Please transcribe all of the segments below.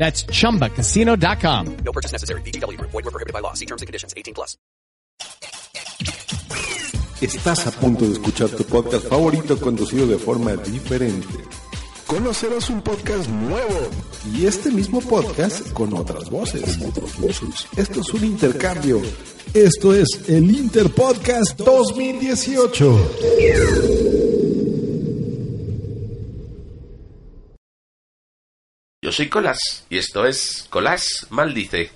That's chumbacasino.com. No purchase necessary. VGW Group. Void were prohibited by law. See terms and conditions. 18 plus. Estás a punto de escuchar tu podcast favorito conducido de forma diferente. Conocerás un podcast nuevo y este mismo podcast con otras voces. Esto es un intercambio. Esto es el Interpodcast 2018. Yo soy Colas y esto es Colas Maldice.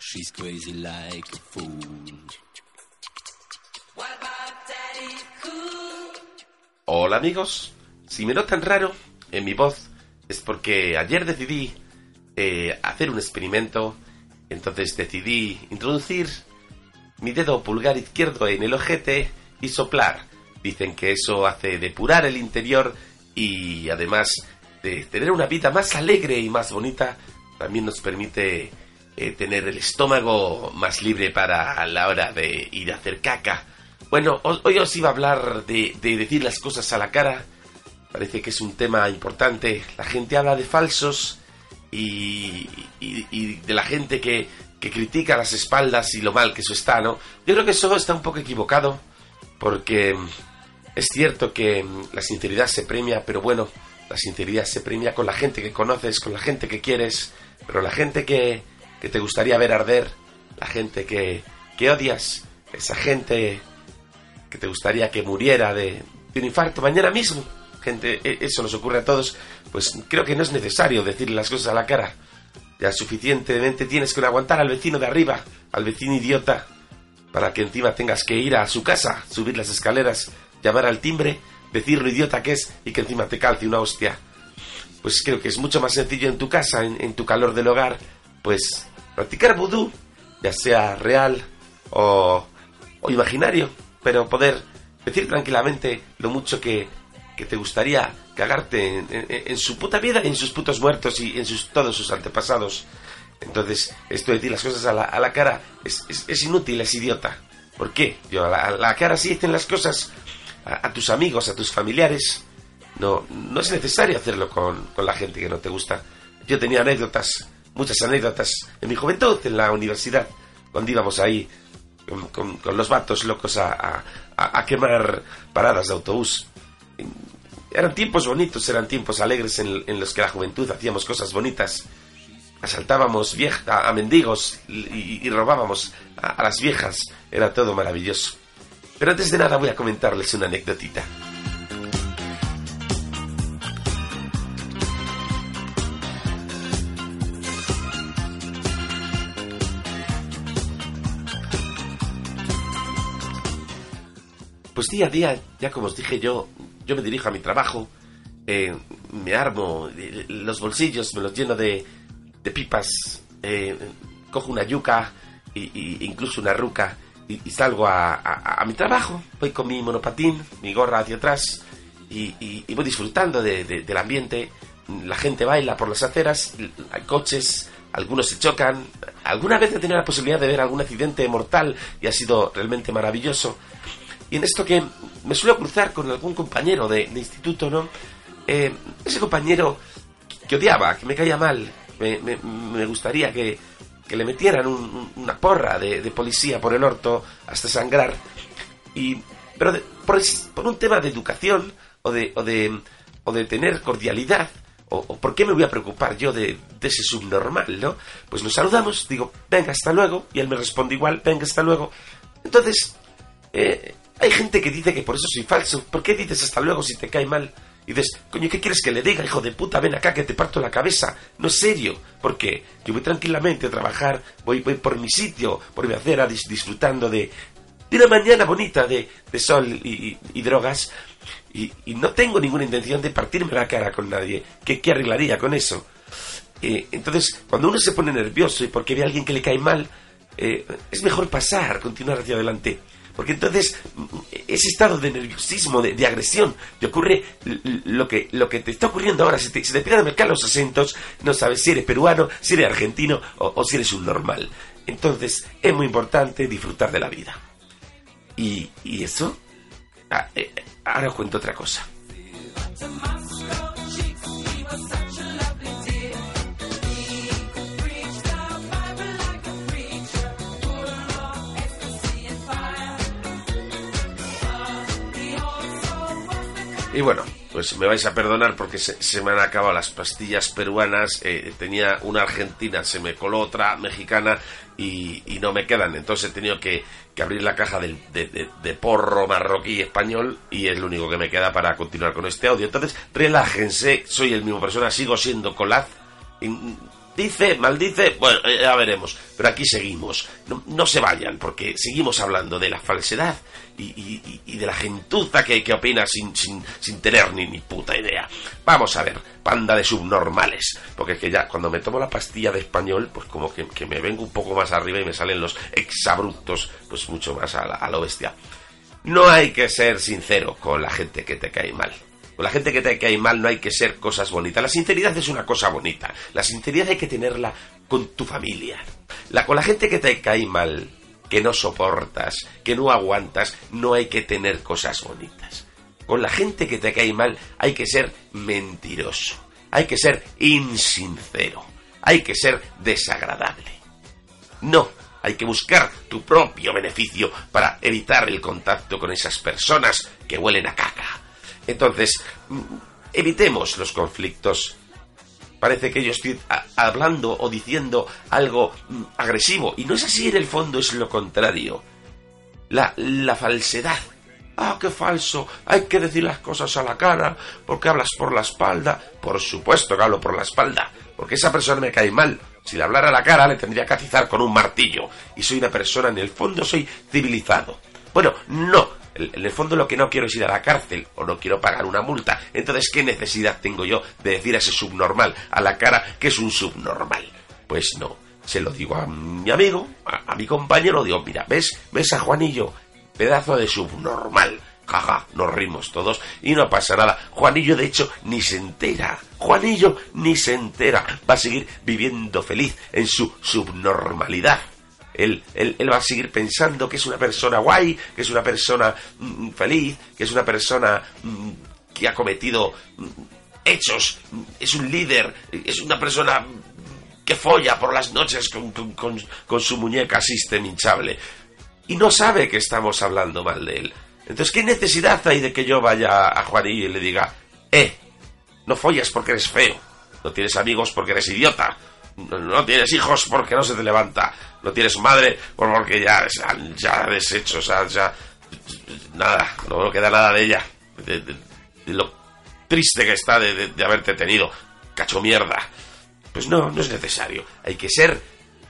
She's crazy like a fool. Hola amigos, si me notan raro en mi voz es porque ayer decidí eh, hacer un experimento, entonces decidí introducir mi dedo pulgar izquierdo en el ojete y soplar. Dicen que eso hace depurar el interior y además de tener una vida más alegre y más bonita, también nos permite eh, tener el estómago más libre para la hora de ir a hacer caca. Bueno, ho- hoy os iba a hablar de decir las cosas a la cara. Parece que es un tema importante. La gente habla de falsos y, de la gente que, que critica las espaldas y lo mal que eso está, ¿no? Yo creo que eso está un poco equivocado porque mm, es cierto que mm, la sinceridad se premia, pero bueno, la sinceridad se premia con la gente que conoces, con la gente que quieres, pero la gente que, que te gustaría ver arder, la gente que, que odias, esa gente que te gustaría que muriera de, de un infarto mañana mismo, gente, e- eso nos ocurre a todos, pues creo que no es necesario decirle las cosas a la cara. Ya suficientemente tienes que aguantar al vecino de arriba, al vecino idiota, para que encima tengas que ir a su casa, subir las escaleras, llamar al timbre, decir lo idiota que es y que encima te calce una hostia. Pues creo que es mucho más sencillo en tu casa, en, tu calor del hogar, pues practicar vudú, ya sea real o imaginario, pero poder decir tranquilamente lo mucho que, que te gustaría cagarte en, su puta vida, en sus putos muertos y en sus, todos sus antepasados. Entonces, esto de decir las cosas a la, a la cara es, inútil, es idiota. ¿Por qué? Yo a la, cara sí dicen las cosas a, tus amigos, a tus familiares. No, no es necesario hacerlo con, la gente que no te gusta. Yo tenía anécdotas, muchas anécdotas en mi juventud, en la universidad, cuando íbamos ahí con, los vatos locos a quemar paradas de autobús. Eran tiempos bonitos, eran tiempos alegres en, los que la juventud hacíamos cosas bonitas. Asaltábamos vieja, a, mendigos y, y robábamos a, a las viejas. Era todo maravilloso. Pero antes de nada voy a comentarles una anécdotita. Pues día a día, ya como os dije yo, yo me dirijo a mi trabajo, eh, me armo los bolsillos, me los lleno de, de pipas, eh, cojo una yuca y incluso una ruca y, salgo a, a- mi trabajo. Voy con mi monopatín, mi gorra hacia atrás y, y- voy disfrutando de- del ambiente. La gente baila por las aceras, hay coches, algunos se chocan. Alguna vez he tenido la posibilidad de ver algún accidente mortal y ha sido realmente maravilloso. Y en esto que me suelo cruzar con algún compañero de, de instituto, ¿no? Eh, ese compañero que odiaba, que me caía mal, me, me- me gustaría que, que le metieran un- un- una porra de, de policía por el orto hasta sangrar. Y, pero de- por, por un tema de educación o de, o de, o de tener cordialidad, o, o por qué me voy a preocupar yo de, de ese subnormal, ¿no? Pues nos saludamos, digo, venga, hasta luego, y él me responde igual, venga, hasta luego. Entonces, eh, hay gente que dice que por eso soy falso. ¿Por qué dices hasta luego si te cae mal? Y dices, coño, ¿qué quieres que le diga, hijo de puta? Ven acá que te parto la cabeza. No es serio. Porque yo voy tranquilamente a trabajar, voy, voy por mi sitio, por mi acera, dis- disfrutando de, de una mañana bonita de, de sol y, drogas. Y, y no tengo ninguna intención de partirme la cara con nadie. ¿Qué, qué arreglaría con eso? Eh, entonces, cuando uno se pone nervioso y porque ve a alguien que le cae mal, eh, es mejor pasar, continuar hacia adelante. Porque entonces ese estado de nerviosismo, de, agresión, te ocurre lo que, lo que te está ocurriendo ahora. Se te, se a mezclar los acentos, no sabes si eres peruano, si eres argentino o, o si eres un normal. Entonces es muy importante disfrutar de la vida. Y, y eso, ah, eh, ahora os cuento otra cosa. Y bueno, pues me vais a perdonar porque se, se me han acabado las pastillas peruanas. eh, tenía una argentina, se me coló otra mexicana y, no me quedan. Entonces he tenido que, abrir la caja de, de- porro marroquí español y es lo único que me queda para continuar con este audio. Entonces, relájense, soy el mismo persona, sigo siendo colaz. Dice, maldice, bueno, eh, ya veremos. Pero aquí seguimos. No, se vayan, porque seguimos hablando de la falsedad y, de la gentuza que, que opina sin, sin, sin tener ni, ni puta idea. Vamos a ver, panda de subnormales. Porque es que ya cuando me tomo la pastilla de español, pues como que, que me vengo un poco más arriba y me salen los exabruptos, pues mucho más a, la- a lo bestia. No hay que ser sincero con la gente que te cae mal. Con la gente que te cae mal no hay que ser cosas bonitas. La sinceridad es una cosa bonita. La sinceridad hay que tenerla con tu familia. La, con la gente que te cae mal, que no soportas, que no aguantas, no hay que tener cosas bonitas. Con la gente que te cae mal hay que ser mentiroso. Hay que ser insincero. Hay que ser desagradable. No, hay que buscar tu propio beneficio para evitar el contacto con esas personas que huelen a caca. Entonces, evitemos los conflictos. Parece que yo estoy hablando o diciendo algo mm, agresivo y no es así, en el fondo es lo contrario. La, la falsedad. Ah, qué falso. Hay que decir las cosas a la cara porque hablas por la espalda. Por supuesto que hablo por la espalda. Porque esa persona me cae mal. Si le hablara a la cara le tendría que atizar con un martillo. Y soy una persona, en el fondo soy civilizado. Bueno, no. En el fondo lo que no quiero es ir a la cárcel o no quiero pagar una multa. Entonces, ¿qué necesidad tengo yo de decir a ese subnormal a la cara que es un subnormal? Pues no. Se lo digo a mi amigo, a, a mi compañero, digo, mira, ¿ves? ¿Ves a Juanillo? Pedazo de subnormal. Jaja, nos rimos todos y no pasa nada. Juanillo, de hecho, ni se entera. Juanillo ni se entera. Va a seguir viviendo feliz en su subnormalidad. Él, él, va a seguir pensando que es una persona guay, que es una persona mm, feliz, que es una persona mm, que ha cometido mm, hechos, mm, es un líder, es una persona mm, que folla por las noches con, con- su muñeca system hinchable. Y no sabe que estamos hablando mal de él. Entonces, ¿qué necesidad hay de que yo vaya a Juanillo y le diga, eh, no follas porque eres feo, no tienes amigos porque eres idiota, no, tienes hijos porque no se te levanta, no tienes madre porque ya, ya, ya deshecho, o sea, ya, nada, no queda nada de ella, de, lo triste que está de, de- haberte tenido, cacho mierda. Pues no, no es necesario, hay que ser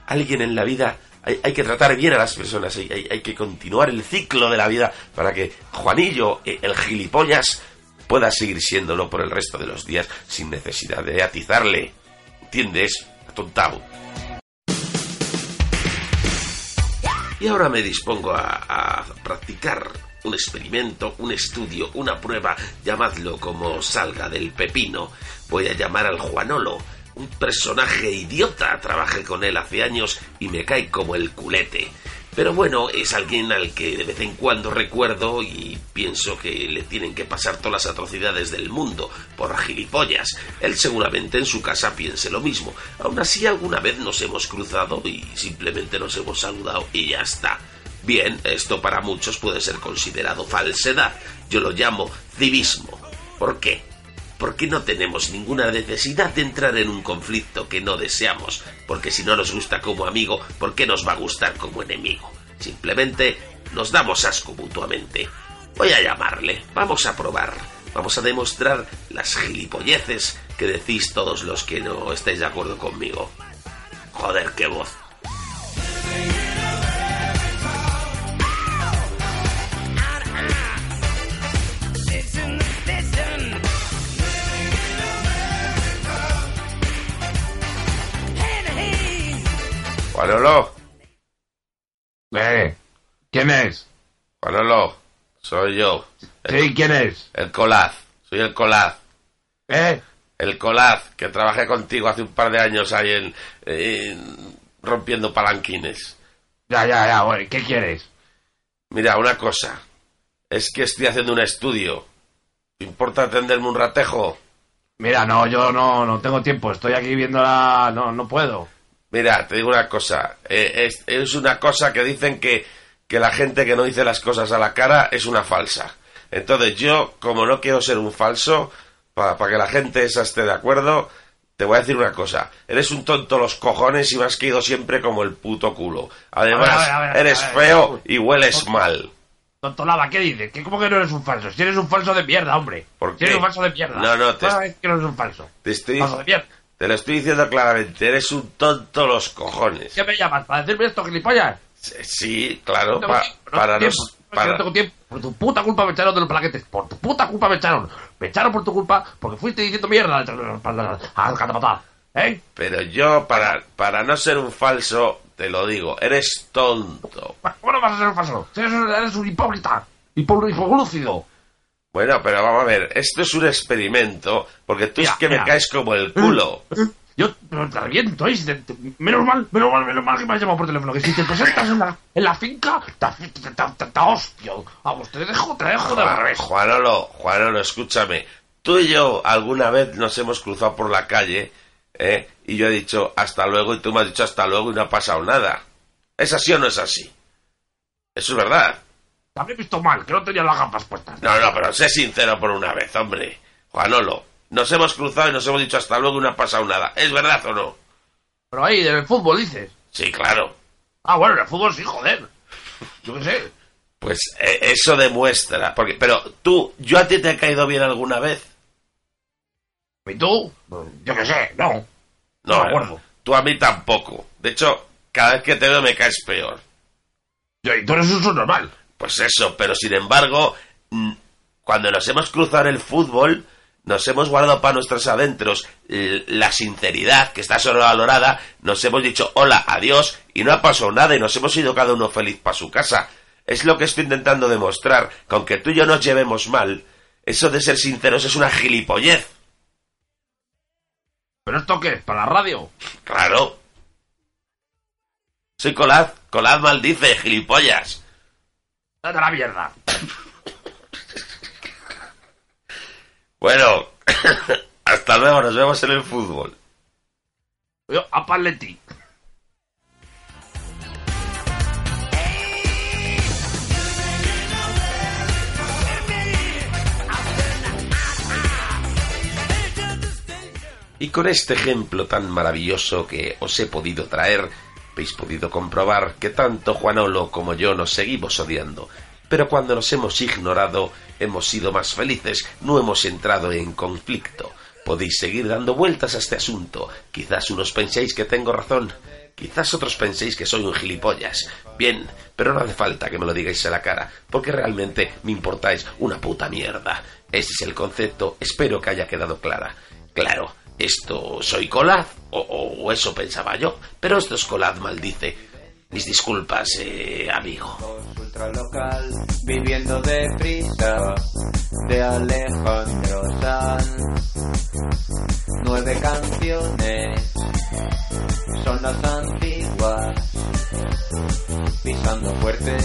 alguien en la vida. Hay, hay que tratar bien a las personas, hay, hay- hay que continuar el ciclo de la vida para que Juanillo, eh, el gilipollas, pueda seguir siéndolo por el resto de los días sin necesidad de atizarle. ¿Entiendes? Atontado. Y ahora me dispongo a, a practicar un experimento, un estudio, una prueba, llamadlo como salga del pepino. Voy a llamar al Juanolo, un personaje idiota. Trabajé con él hace años y me cae como el culete. Pero bueno, es alguien al que de vez en cuando recuerdo y pienso que le tienen que pasar todas las atrocidades del mundo por gilipollas. Él seguramente en su casa piense lo mismo. Aún así, alguna vez nos hemos cruzado y simplemente nos hemos saludado y ya está. Bien, esto para muchos puede ser considerado falsedad. Yo lo llamo civismo. ¿Por qué? Porque no tenemos ninguna necesidad de entrar en un conflicto que no deseamos. Porque si no nos gusta como amigo, ¿por qué nos va a gustar como enemigo? Simplemente nos damos asco mutuamente. Voy a llamarle. Vamos a probar. Vamos a demostrar las gilipolleces que decís todos los que no estáis de acuerdo conmigo. Joder, qué voz. Juanolo, Eh, ¿quién es? Juanolo, soy yo. Sí, ¿quién es? El Colaz. Soy el Colaz. ¿Eh? El Colaz, que trabajé contigo hace un par de años ahí en, en- rompiendo palanquines. Ya, ya, ya, bueno, ¿qué quieres? Mira, una cosa. Es que estoy haciendo un estudio. ¿Te importa atenderme un ratejo? Mira, no, yo no, no tengo tiempo, estoy aquí viendo la... No, no puedo. Mira, te digo una cosa. eh, es, es una cosa que dicen que, que la gente que no dice las cosas a la cara es una falsa. Entonces yo, como no quiero ser un falso, para que la gente esa esté de acuerdo, te voy a decir una cosa. Eres un tonto los cojones y me has caído siempre como el puto culo. Además, A ver, a ver, a ver, eres feo y hueles mal. Tontolaba, ¿qué dices? ¿Qué, ¿Cómo que no eres un falso? Si eres un falso de mierda, hombre. ¿Por Si qué? eres un falso de mierda. No, no, te- Toda vez que no eres un falso. Te estoy, Falso de mierda. Te lo estoy diciendo claramente. Eres un tonto los cojones. ¿Qué me llamas? ¿Para decirme esto, gilipollas? Sí, claro, No tengo pa- tiempo, no para no... que para- no tengo tiempo. Por tu puta culpa me echaron de los plaquetes. Por tu puta culpa me echaron. Me echaron por tu culpa porque fuiste diciendo mierda al catapatá. ¿Eh? Pero yo, para, para no ser un falso, te lo digo, eres tonto. ¿Cómo no vas a ser un falso? Eres, un- eres un hipócrita. Hipoglúcido. Bueno, pero vamos a ver, esto es un experimento, porque tú es que me caes como el culo. Yo te- te- menos mal, menos mal, menos mal que me has llamado por teléfono. Que si te presentas en la, en la finca, te, hostio. Vamos, te dejo, te dejo de revés. Juanolo, Juanolo, escúchame. Tú y yo alguna vez nos hemos cruzado por la calle, ¿eh? Y yo he dicho hasta luego y tú me has dicho hasta luego y no ha pasado nada. ¿Es así o no es así? Eso es verdad. Habré visto mal, que no tenía las gafas puestas. No, no, pero sé sincero por una vez, hombre. Juanolo, nos hemos cruzado y nos hemos dicho hasta luego y no ha pasado nada. ¿Es verdad o no? Pero ahí, en el fútbol, dices. Sí, claro. Ah, bueno, en el fútbol sí, joder. Yo qué sé. Pues eh, eso demuestra. Porque, pero tú, ¿yo a ti te he caído bien alguna vez? ¿Y tú? Yo qué sé, no. No me acuerdo. Tú a mí tampoco. De hecho, cada vez que te veo me caes peor. Yo, y tú eres un normal. Pues eso, pero sin embargo, mm, cuando nos hemos cruzado en el fútbol, nos hemos guardado para nuestros adentros la sinceridad, que está sobrevalorada, nos hemos dicho hola, adiós, y no ha pasado nada, y nos hemos ido cada uno feliz para su casa. Es lo que estoy intentando demostrar, que aunque tú y yo nos llevemos mal, eso de ser sinceros es una gilipollez. ¿Pero esto qué es? ¿Para la radio? Claro. Soy Colaz, Colaz maldice, gilipollas. Date la mierda. Bueno, hasta luego, nos vemos en el fútbol. Yo, a Paletti. Y con este ejemplo tan maravilloso que os he podido traer, habéis podido comprobar que tanto Juanolo como yo nos seguimos odiando. Pero cuando nos hemos ignorado, hemos sido más felices, no hemos entrado en conflicto. Podéis seguir dando vueltas a este asunto. Quizás unos penséis que tengo razón, quizás otros penséis que soy un gilipollas. Bien, pero no hace falta que me lo digáis a la cara, porque realmente me importáis una puta mierda. Ese es el concepto, espero que haya quedado clara. Claro, esto soy Colaz, o, o- eso pensaba yo, pero esto es Colaz maldice. Mis disculpas, eh, amigo. ultralocal, viviendo deprisa, de Alejandro Sanz. Nueve canciones, son las antiguas, pisando fuerte.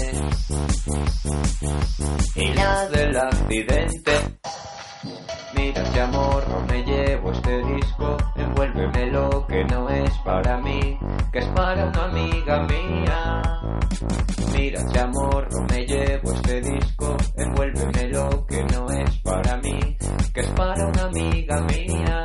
Y la del accidente. Mira este amor, me disco, envuélvemelo que no es para mí, que es para una amiga mía. Mira este amor, no me llevo este disco, envuélvemelo que no es para mí, que es para una amiga mía.